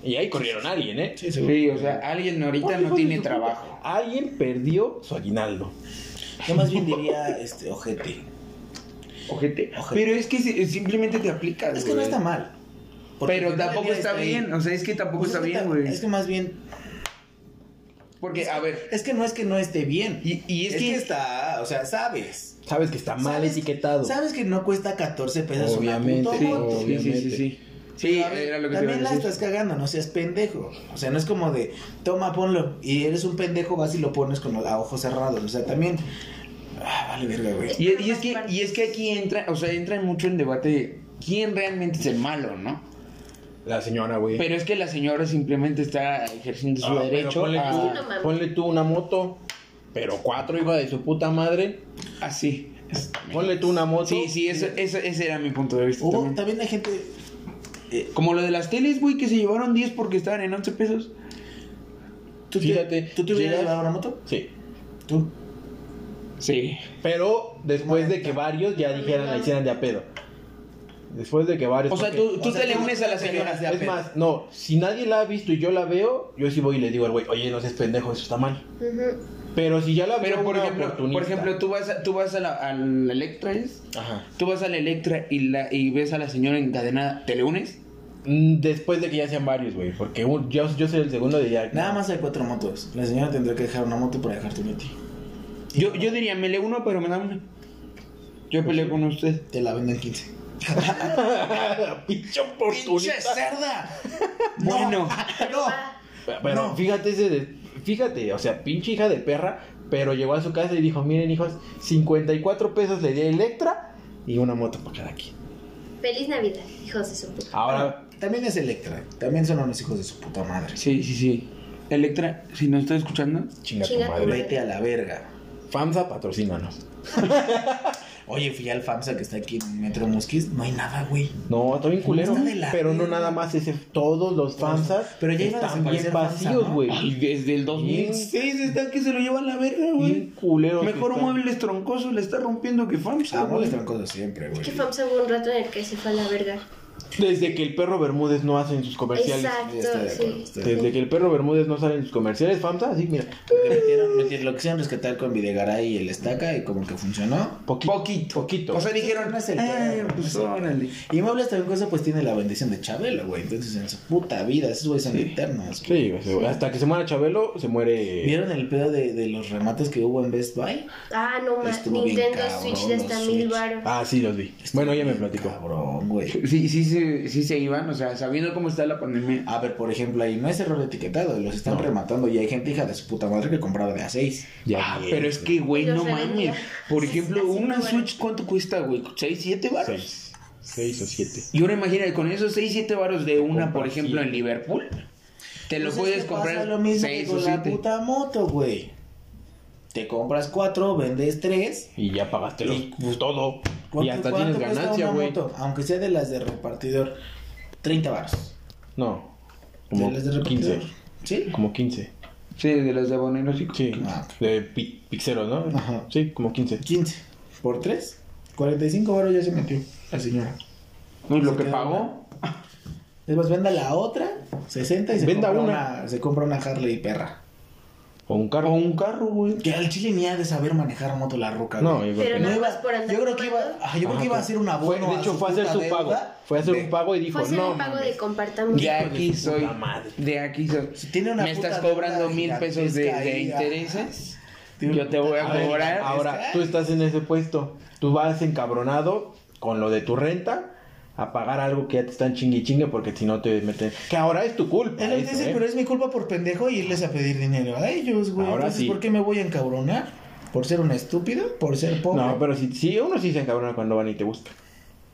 Y ahí corrieron a alguien, ¿eh? Sí, seguro. Sí, o sea, alguien ahorita no tiene trabajo. Alguien perdió su aguinaldo. Yo más bien diría, este, ojete. Ojete. Ojete. Pero es que si- simplemente te aplicas. Es que no güey. está mal. Pero tampoco está ahí. bien. O sea, es que tampoco Pues está es que bien, güey. Es que más bien, Porque, a ver. es que no es que no esté bien. Y, y es, es que. que está, o sea, sabes. Sabes que está mal ¿Sabes- etiquetado. Sabes que no cuesta 14 pesos Obviamente, una Sí, puta moto. sí, sí, sí, obviamente. sí. Sí, ver, era lo que te iba a también la estás cagando, no seas pendejo. O sea, no es como de, toma, ponlo. Y eres un pendejo, vas y lo pones con los a ojos cerrados. O sea, también. Ah, vale, verga, güey. Y, y es que, y es que aquí entra, o sea, entra mucho en debate quién realmente es el malo, ¿no? La señora, güey. Pero es que la señora simplemente está ejerciendo su Ah, pero derecho ponle, a... tú, no mames. ponle tú una moto, pero cuatro, hijo de su puta madre. Así. Ponle tú una moto. Sí, sí, eso, eso- ese era mi punto de vista Hubo- también. también hay gente. eh, Como lo de las teles, güey, que se llevaron 10 porque estaban en 11 pesos. ¿Tú, Fíjate, te, ¿Tú te hubieras llegas- llevado una moto? Sí. ¿Tú? Sí. Pero después de que varios ya dijeran, la hicieran de a pedo. Después de que varios. O sea, porque- tú, tú o sea, te le unes a la tú te señora. unes de a Es más, no, si nadie la ha visto y yo la veo, yo sí voy y le digo al güey, oye, no seas pendejo, eso está mal. Pero si ya la veo Pero por una ejemplo, por ejemplo, tú vas a, tú vas a la, al Electra, ¿es? Ajá. Tú vas al Electra y, la, y ves a la señora encadenada, ¿te le unes? Mm, Después de que ya sean varios, güey, porque un- yo, yo soy el segundo de ya. Nada más hay cuatro motos. La señora tendrá que dejar una moto para dejarte una a ti. Yo, yo diría, me le uno, pero me da una. Yo peleo con usted. Te la venden 15. <laughs> Pinche oportunista. cerda! <laughs> Bueno. <laughs> ¡No! Pero No. fíjate ese de- fíjate, o sea, pinche hija de perra, pero llegó a su casa y dijo, miren hijos, 54 pesos le di a Electra y una moto para cada quien. Feliz Navidad, hijos de su puta. Ahora, También es Electra. También son unos hijos de su puta madre. Sí, sí, sí. Electra, si nos está escuchando, Chinga tu Chinga tu madre. madre. Vete a la verga. FAMSA, patrocínanos. Oye, fui al FAMSA que está aquí en Metro Musquis. No hay nada, güey. No, está bien culero. Está de la Pero no nada más ese. Todos los FAMSAs Pero ya están bien FAMSA, vacíos, ¿no? güey. ay, desde el 2006 está que se lo llevan la verga, güey. Bien culeros. Mejor están. muebles troncosos le está rompiendo que FAMSA, Ah, muebles troncosos siempre, güey. Que FAMSA hubo un rato en el que se fue a la verga. Desde que el perro Bermúdez no hace en sus comerciales. Sí, de acuerdo, sí. Desde que el perro Bermúdez no sale en sus comerciales, FAMSA, así, mira. Porque metieron, metieron, lo quisieron rescatar con Videgaray y el Estaca y como que funcionó. Poquito. Poquito. Poquito. O sea, dijeron, No es el "Ah, pedo, pues no es el órale. Y Muebles también cosa pues tiene la bendición de Chabelo, güey. Entonces en su puta vida, esos güeyes son eternos. güey. Sí, o sea, hasta que se muera Chabelo, se muere. ¿Vieron el pedo de, de los remates que hubo en Best Buy? Ah, no más. Nintendo cabrón, Switch de hasta mil baros. Ah, sí, los vi. Bueno, ya me platicó. Cabrón, güey. Sí, sí, sí, sí se iban, o sea, sabiendo cómo está la pandemia. A ver, por ejemplo, ahí no es error de etiquetado, los están No. rematando y hay gente hija de su puta madre que compraba de a 6. Ya Ah, bien, pero es que, güey, no mames. Por ejemplo, <laughs> una Switch, ¿cuánto cuesta, güey? ¿6, 7 baros? Seis. Seis o siete. Y ahora imagínate, con esos 6, 7 baros de una, por ejemplo, en Liverpool, te lo Pues es puedes que pasa comprar lo mismo que 6 con o la 7. puta moto, güey. Te compras 4, vendes 3. Y ya pagaste los, Y, pues, todo. Y hasta tienes ganancia, güey. Aunque sea de las de repartidor, 30 baros. No. De Como las de repartidor. 15. ¿Sí? Como 15. Sí, de los de aboneros sí. Sí. Ah, De pi- pixeros, ¿no? Ajá. Sí, como 15. 15. ¿Por 3? 45 baros ya se metió la señora. Pues lo Se que pagó. Después venda la otra, 60 y se, Venda compra una. una. se compra una Harley perra. O un carro. O un carro, güey. Que al chile ni ha de saber manejar moto la roca. No, güey. yo creo Pero que no. iba- más por andar yo creo que iba, ah, yo creo que iba a hacer una abono. De hecho, fue a hacer su pago. Fue a hacer de- un pago y dijo, Fue no. un pago de mames. compartamos. De aquí su soy. De aquí soy. Si tiene una Me estás cobrando mil pesos de, intereses. Yo te voy a cobrar. Ahora, tú estás en ese puesto. Tú vas encabronado con lo de tu renta a pagar algo que ya te están chingue chingue porque si no te meten. Que ahora es tu culpa. Él eso, dice, ¿eh? pero es mi culpa por pendejo irles a pedir dinero a ellos, güey. Ahora Entonces, sí. ¿por qué me voy a encabronar? ¿Por ser un estúpido? ¿Por ser pobre? No, pero si, si uno sí se encabrona cuando van y te buscan.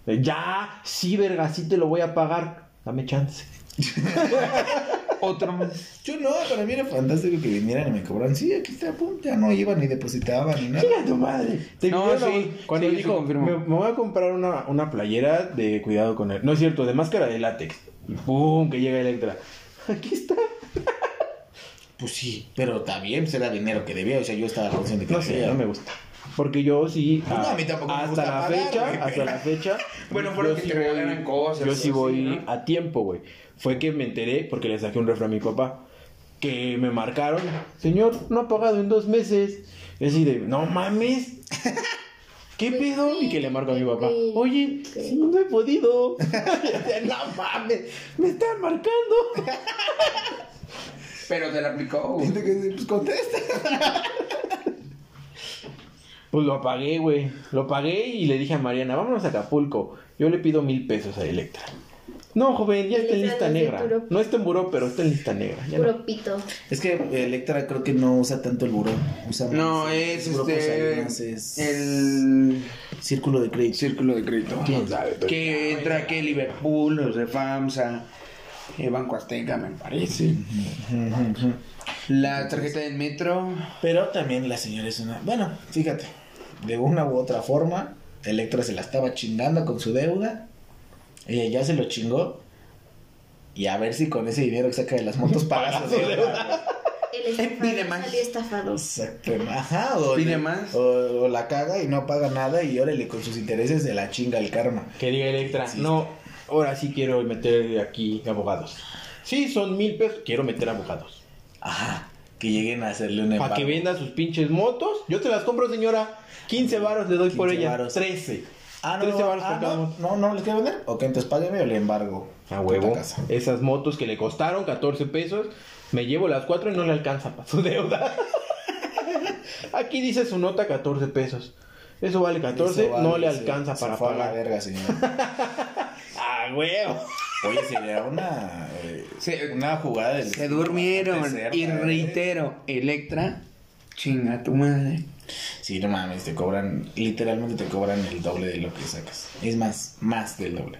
Ya, sí, verga, sí te lo voy a pagar. Dame chance. <laughs> Otro más. Yo no, para mí era fantástico que vinieran y me cobraran. Sí, aquí está, pum, ya no iban ni depositaban ni nada. Chinga tu madre. Te No, Cuando sí, dijo, me, me voy a comprar una, una playera de cuidado con él. No es cierto, de máscara de látex. Y pum, que llega Electra. <laughs> Aquí está. Pues sí, pero también será dinero que debía. O sea, yo estaba consciente que No sé, no me gusta. Porque yo sí. No, a mí tampoco me hasta gusta la pagar, fecha, hasta la fecha. <laughs> Bueno, yo pero que sí te voy- regalaran cosas, Yo sí voy ¿no? a tiempo, güey. Fue que me enteré porque le saqué un refrán a mi papá. Que me marcaron, señor, no ha pagado en dos meses. Y así de, no mames. <laughs> ¿Qué Pues pedo? sí, Y que le marco a mi papá. sí. Oye, no he podido. <laughs> no mames, me están marcando. Pero te la aplicó, güey. Pues contesta. Pues lo pagué, güey. Lo pagué y le dije a Mariana, vámonos a Acapulco. Yo le pido mil pesos a Electra. No, joven, ya está en lista no negra. puro- No está en buró, pero está en lista negra. Ya no. Puro pito. Es que Electra creo que no usa tanto el buró. Usa No, más, es Grupo este. Es El Círculo de crédito. círculo de crédito. ¿Quién sabe? Pero- Que entra que Liverpool, los de FAMSA, eh, Banco Azteca, me parece. La tarjeta del metro. Pero también la señora es una... Bueno, fíjate. De una u otra forma, Electra se la estaba chingando con su deuda. Ella ya se lo chingó. Y a ver si con ese dinero que saca de las motos <laughs> paga su deuda. El <laughs> pide estafado más. estafado. Exacto. Ajá, o, Pide le- más. O, o la caga y no paga nada y órale con sus intereses de la chinga el karma. Que diga Electra, Sí, no, ahora sí quiero meter aquí abogados. Sí, son mil pesos, quiero meter abogados. Ajá. Que lleguen a hacerle un Para que embargo. venda sus pinches motos. Yo te las compro, señora. 15 varos le doy por 15 ella. varos. 13. Ah, no, 13 no, varos ah, por cada no, moto. no, no, ¿les quiere vender? Ok, entonces págame o le embargo. A huevo. Esas motos que le costaron 14 pesos. Me llevo las cuatro y no le alcanza para su deuda. <laughs> Aquí dice su nota 14 pesos. Eso vale 14, Eso vale, no le se- alcanza se para fue a la pagar. verga, señor. <laughs> Ah, huevo. Oye, sería una, eh, Se- una jugada del Se durmieron. Y ¿eh? reitero, Electra, chinga tu madre. Sí, no mames, te cobran, literalmente te cobran el doble de lo que sacas. Es más, más del doble.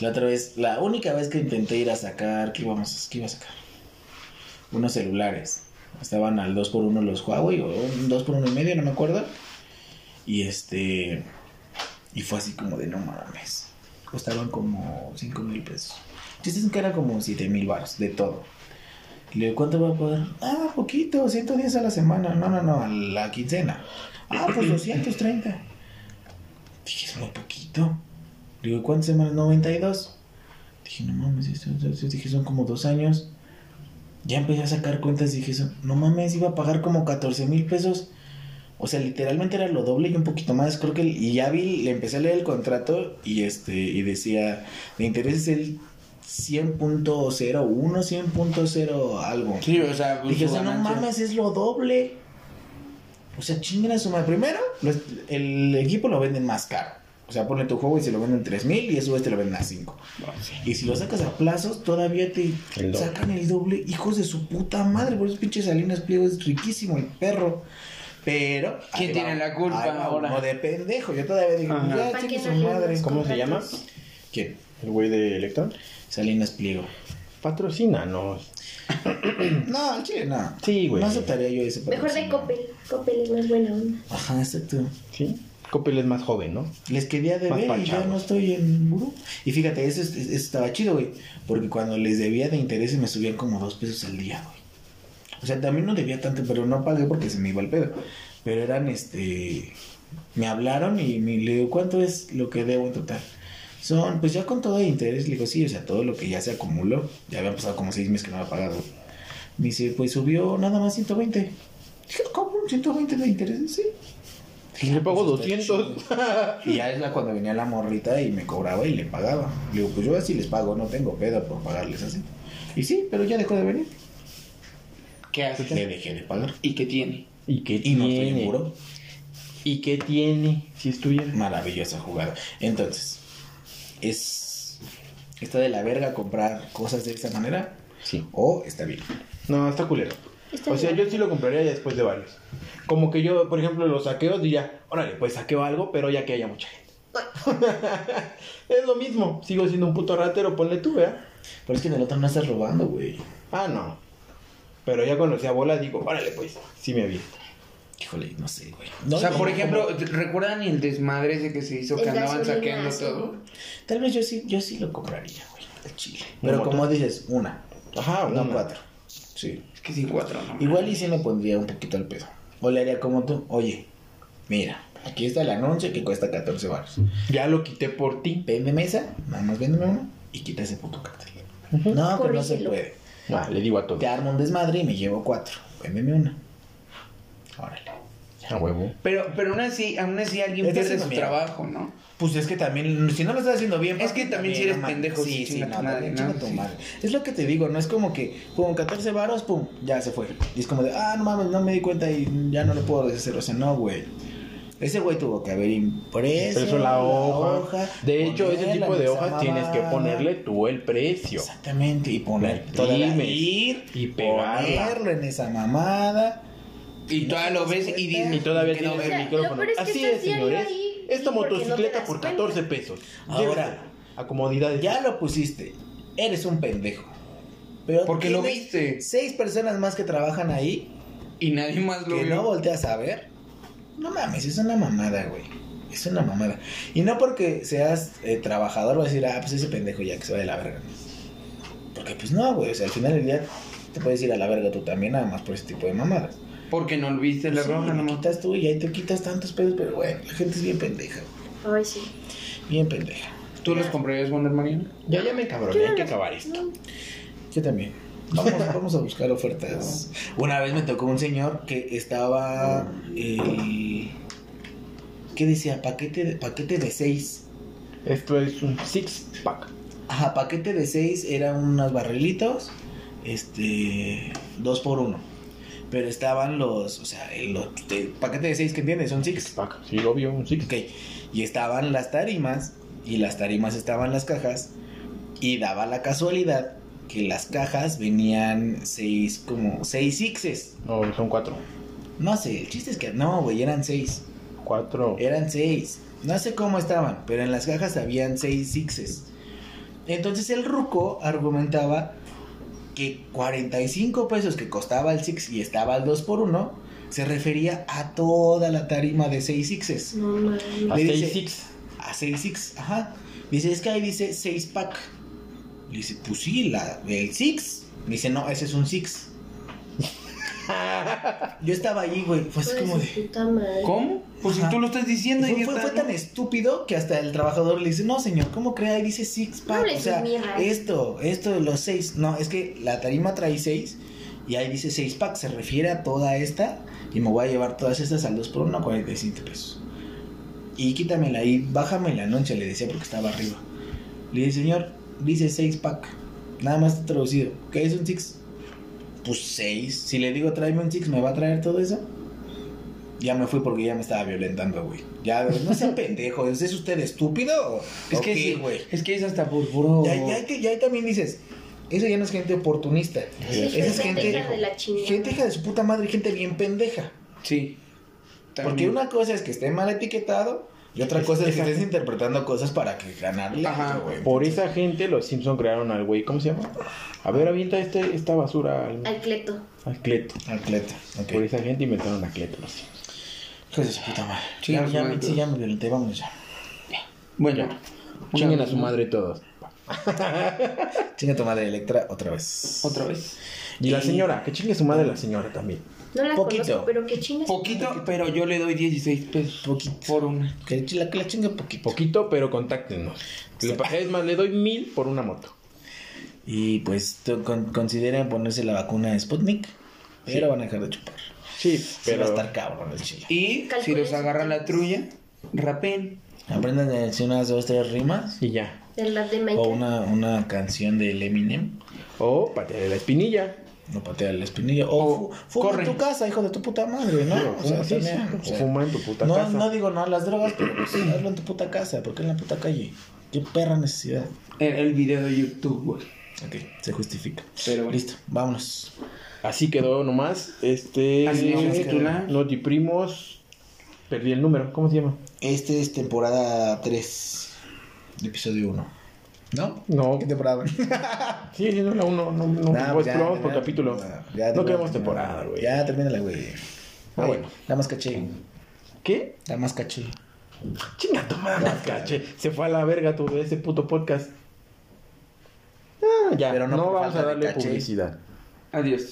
La otra vez, la única vez que intenté ir a sacar, ¿qué íbamos, qué iba a sacar? unos celulares. Estaban al 2 por 1 los Huawei, o un 2 por 1 y medio, no me acuerdo. Y este. Y fue así como de no mames. Costaban como 5 mil pesos. Dicen que era como 7 mil baros, de todo. Y le digo, ¿cuánto va a pagar? Ah, poquito, 110 a la semana. No, no, no, a la quincena. Ah, pues 230. Dije, es muy poquito. Le digo, ¿cuántas semanas? 92. Dije, no mames, esto, esto- dije, son como dos años. Ya empecé a sacar cuentas, dije, eso, no mames, iba a pagar como 14 mil pesos. O sea, literalmente era lo doble y un poquito más. Creo que, y ya vi, le empecé a leer el contrato y este, y decía, de interés es el 100.01, 100.0 algo. Sí, o sea, pues, Dije, o sea, no mames, es lo doble. O sea, chinguen a su madre. Primero, los- el equipo lo venden más caro. O sea, ponle tu juego y se lo venden 3 mil y eso te lo venden a 5. Y si lo sacas a plazos, todavía te El sacan el doble. Hijos de su puta madre. Por esos pinches Salinas Pliego es riquísimo el perro. Pero. ¿Quién tiene la culpa ahora? uno de pendejo. Yo todavía digo, Ajá. ya, ¿Para chingue qué su no madre. ¿Cómo se llama? ¿Quién? El güey de Electron. Salinas Pliego. Patrocínanos. <coughs> No, al chile no. Sí, güey. No aceptaría yo ese Mejor de. Coppel. Coppel es más buena onda. Ajá, exacto. Sí. Coppel es más joven, ¿no? Les quería deber Más y ya no estoy en buró. Y fíjate, eso, es- eso estaba chido, güey. Porque cuando les debía de intereses me subían como dos pesos al día, güey. O sea, también no debía tanto, pero no pagué porque se me iba el pedo. Pero eran, este... Me hablaron y me le digo, ¿cuánto es lo que debo en total? Son, pues ya con todo de interés, le digo, sí, o sea, todo lo que ya se acumuló. Ya habían pasado como seis meses que no había pagado. Me dice, pues subió nada más 120. Dije, ¿cómo? ¿120 de intereses? Sí. Y le pago Pues está 200. Y ya es la cuando venía la morrita y me cobraba y le pagaba. Le digo, pues yo así les pago, no tengo pedo por pagarles así. Y sí, pero ya dejó de venir. ¿Qué haces? Le dejé de pagar. ¿Y qué tiene? ¿Y qué Y no estoy tiene? en buró. ¿Y qué tiene? Si estuviera. Maravillosa jugada. Entonces, es. ¿Está de la verga comprar cosas de esa manera? Sí. ¿O está bien? No, está culero. Está o sea, bien. yo sí lo compraría ya después de varios. Como que yo, por ejemplo, los saqueos diría, órale, pues saqueo algo, pero ya que haya mucha gente. <laughs> es lo mismo. Sigo siendo un puto ratero, ponle tú, ¿verdad? Pero es que en el otro no estás robando, güey. Ah, no. Pero ya cuando sea bola digo, órale, pues, sí me aviento. Híjole, no sé, güey. o sea, No, por no, ejemplo, como- ¿recuerdan el desmadre ese que se hizo que andaban saqueando sí. todo? Tal vez yo sí, yo sí lo compraría, güey. El chile. ¿Una Pero como dices, una. Ajá, No una. cuatro. Sí. Es que sin cuatro, ¿no? Igual y sí me pondría un poquito al peso. O le haría como tú. Oye, mira, aquí está el anuncio que cuesta 14 baros. Ya lo quité por ti. Vende mesa, nada más véndeme uno y quita ese puto cartel. No, que no se puede. Ah, le digo a todos. Te armo un desmadre y me llevo cuatro. Véndeme una. Órale. A huevo. Pero, pero aún así, aún así alguien Estás pierde su trabajo, ¿no? Pues es que también, si no lo estás haciendo bien, Es que también si eres no pendejo, sí, sí, no, tu madre, ¿no? Sí. Es lo que te digo, no es como que, pum, 14 varos, pum, ya se fue. Y es como de, ah, no mames, no me di cuenta y ya no lo puedo deshacer. O sea, no, güey. Ese güey tuvo que haber impreso Precio la hoja. De hecho, ese tipo de hojas tienes que ponerle tú el precio. Exactamente, y poner toda la ir y pegarla. ponerlo en esa mamada. Y todavía lo ves y dices... Y todavía no tienes el sea, micrófono. peor es que Así es, señores. ahí Esta y no motocicleta por cuenta. 14 pesos. Ahora. A comodidades. Ya lo pusiste, eres un pendejo. Pero Porque lo viste. Seis personas más que trabajan ahí Y nadie más lo que vio. no volteas a ver. No mames, es una mamada, güey. Es una mamada. Y no porque seas eh, trabajador vas a decir, ah, pues ese pendejo ya que se va de la verga. Porque pues no, güey. O sea, al final del día te puedes ir a la verga tú también, nada más por ese tipo de mamadas. Porque no viste la Sí, roja, nomás. quitas tú y ahí te quitas tantos pedos, pero bueno, la gente es bien pendeja. güey. Ay, sí. Bien pendeja. ¿Tú los comprarías, Wonder Mariana? Ya, ya me cabroné, hay que acabar esto. Yo también. Vamos, vamos a buscar ofertas. Una vez me tocó un señor que estaba. eh, ¿Qué decía? Paquete de, paquete de seis. Esto es un six pack. Ajá, paquete de seis eran unos barrilitos. Este. Dos por uno. Pero estaban los. O sea, el, paquete de seis que entiendes, son Six six. pack, sí, obvio, un six. Ok. Y estaban las tarimas. Y las tarimas estaban las cajas. Y daba la casualidad que las cajas venían seis, como seis sixes. No, son cuatro. No sé, el chiste es que no, güey, eran seis. Cuatro. Eran seis. No sé cómo estaban, pero en las cajas habían seis sixes. Entonces el ruco argumentaba que 45 pesos que costaba el Six y estaba al 2 por 1 se refería a toda la tarima de 6 Sixes. No mames. A Le 6 dice- six. A 6 Six, ajá. Dice, es que ahí dice 6 pack. Le dice, pues sí, la, el Six. Dice, no, ese es un Six. <laughs> Yo estaba ahí, güey. Fue así como de. ¿Cómo? Pues Ajá. si tú lo estás diciendo, Fue, fue- fue ¿no? tan estúpido que hasta el trabajador le dice, no señor, ¿cómo cree? Ahí dice six pack. o sea, esto, esto de los seis. No, es que la tarima trae seis y ahí dice seis pack. Se refiere a toda esta y me voy a llevar todas estas al 2 por 1 a 45 pesos. Y quítamela ahí, bájame la noche, le decía porque estaba arriba. Le dije, señor, dice seis pack. Nada más traducido. ¿Qué es un six? Pues seis. Si le digo tráeme un six, ¿me va a traer todo eso? Ya me fui porque ya me estaba violentando, güey. Ya, no sea <laughs> pendejo. ¿Es usted estúpido o, Es que sí, güey? Es que es hasta por puro. Ya, ya, ya ahí también dices, eso ya no es gente oportunista. Sí, Esa es gente gente, hija de la chingada. gente hija de su puta madre, gente bien pendeja. Sí. Porque También. una cosa es que esté mal etiquetado y otra cosa es que estés interpretando cosas para que ganarle. Ajá. güey. Por esa gente, los Simpson crearon al güey, ¿cómo se llama? A ver, avienta este, esta basura al, Al cleto. al Cleto. Atleta. ok. Por esa gente inventaron a Cleto. los Simpson. Hijos de su puta madre. Sí, ya, ya, sí, ya me violenté, vámonos ya. Bueno. Ya. Chinguen a su madre todos. <laughs> Chinga tu madre Electra otra vez. Otra vez. Y la Y- señora, que chingue su madre la señora también. No la Poquito. conozco, pero que chingas. Poquito, pero yo le doy 16 pesos. Poquito. Por una. Que la, que la chingue poquito. Poquito, pero contáctenos. Le Es más, le doy mil por una moto. Y pues con- consideren ponerse la vacuna de Sputnik. Pero van a dejar de chupar. Sí, Sí pero. va a estar cabrón el chile. Y si los sus agarra la trulla, rapen. Aprendan a decir unas dos, tres rimas. Y ya. De las de O una, una canción del Eminem. O patear la espinilla. No patea la espinilla. O, O fu- fuma corre. en tu casa, hijo de tu puta madre, ¿no? Digo, O sea, fuma- sí, también, sí, o sea, fuma en tu puta no, casa. no digo no a las drogas, pero pues, hazlo en tu puta casa. ¿Por qué en la puta calle? Qué perra necesidad. El, el video de YouTube, güey. Ok, se justifica. Pero bueno. Listo, vámonos. Así quedó nomás. Este. Así titular. Notiprimos. Perdí el número. ¿Cómo se llama? Este es temporada 3, de episodio 1. ¿No? No. ¿Qué temporada? <laughs> Sí, sí, no, la uno. No, no, Nah, pues, ya, vamos ya, por capítulo. ya, no queremos temporada, güey. Ya, termínala, güey. Ah, bueno. La más caché. ¿Qué? La más caché. Chinga tu madre, caché. Se fue a la verga todo ese puto podcast. Ah, ya, Pero no no, por vamos a darle publicidad. Adiós.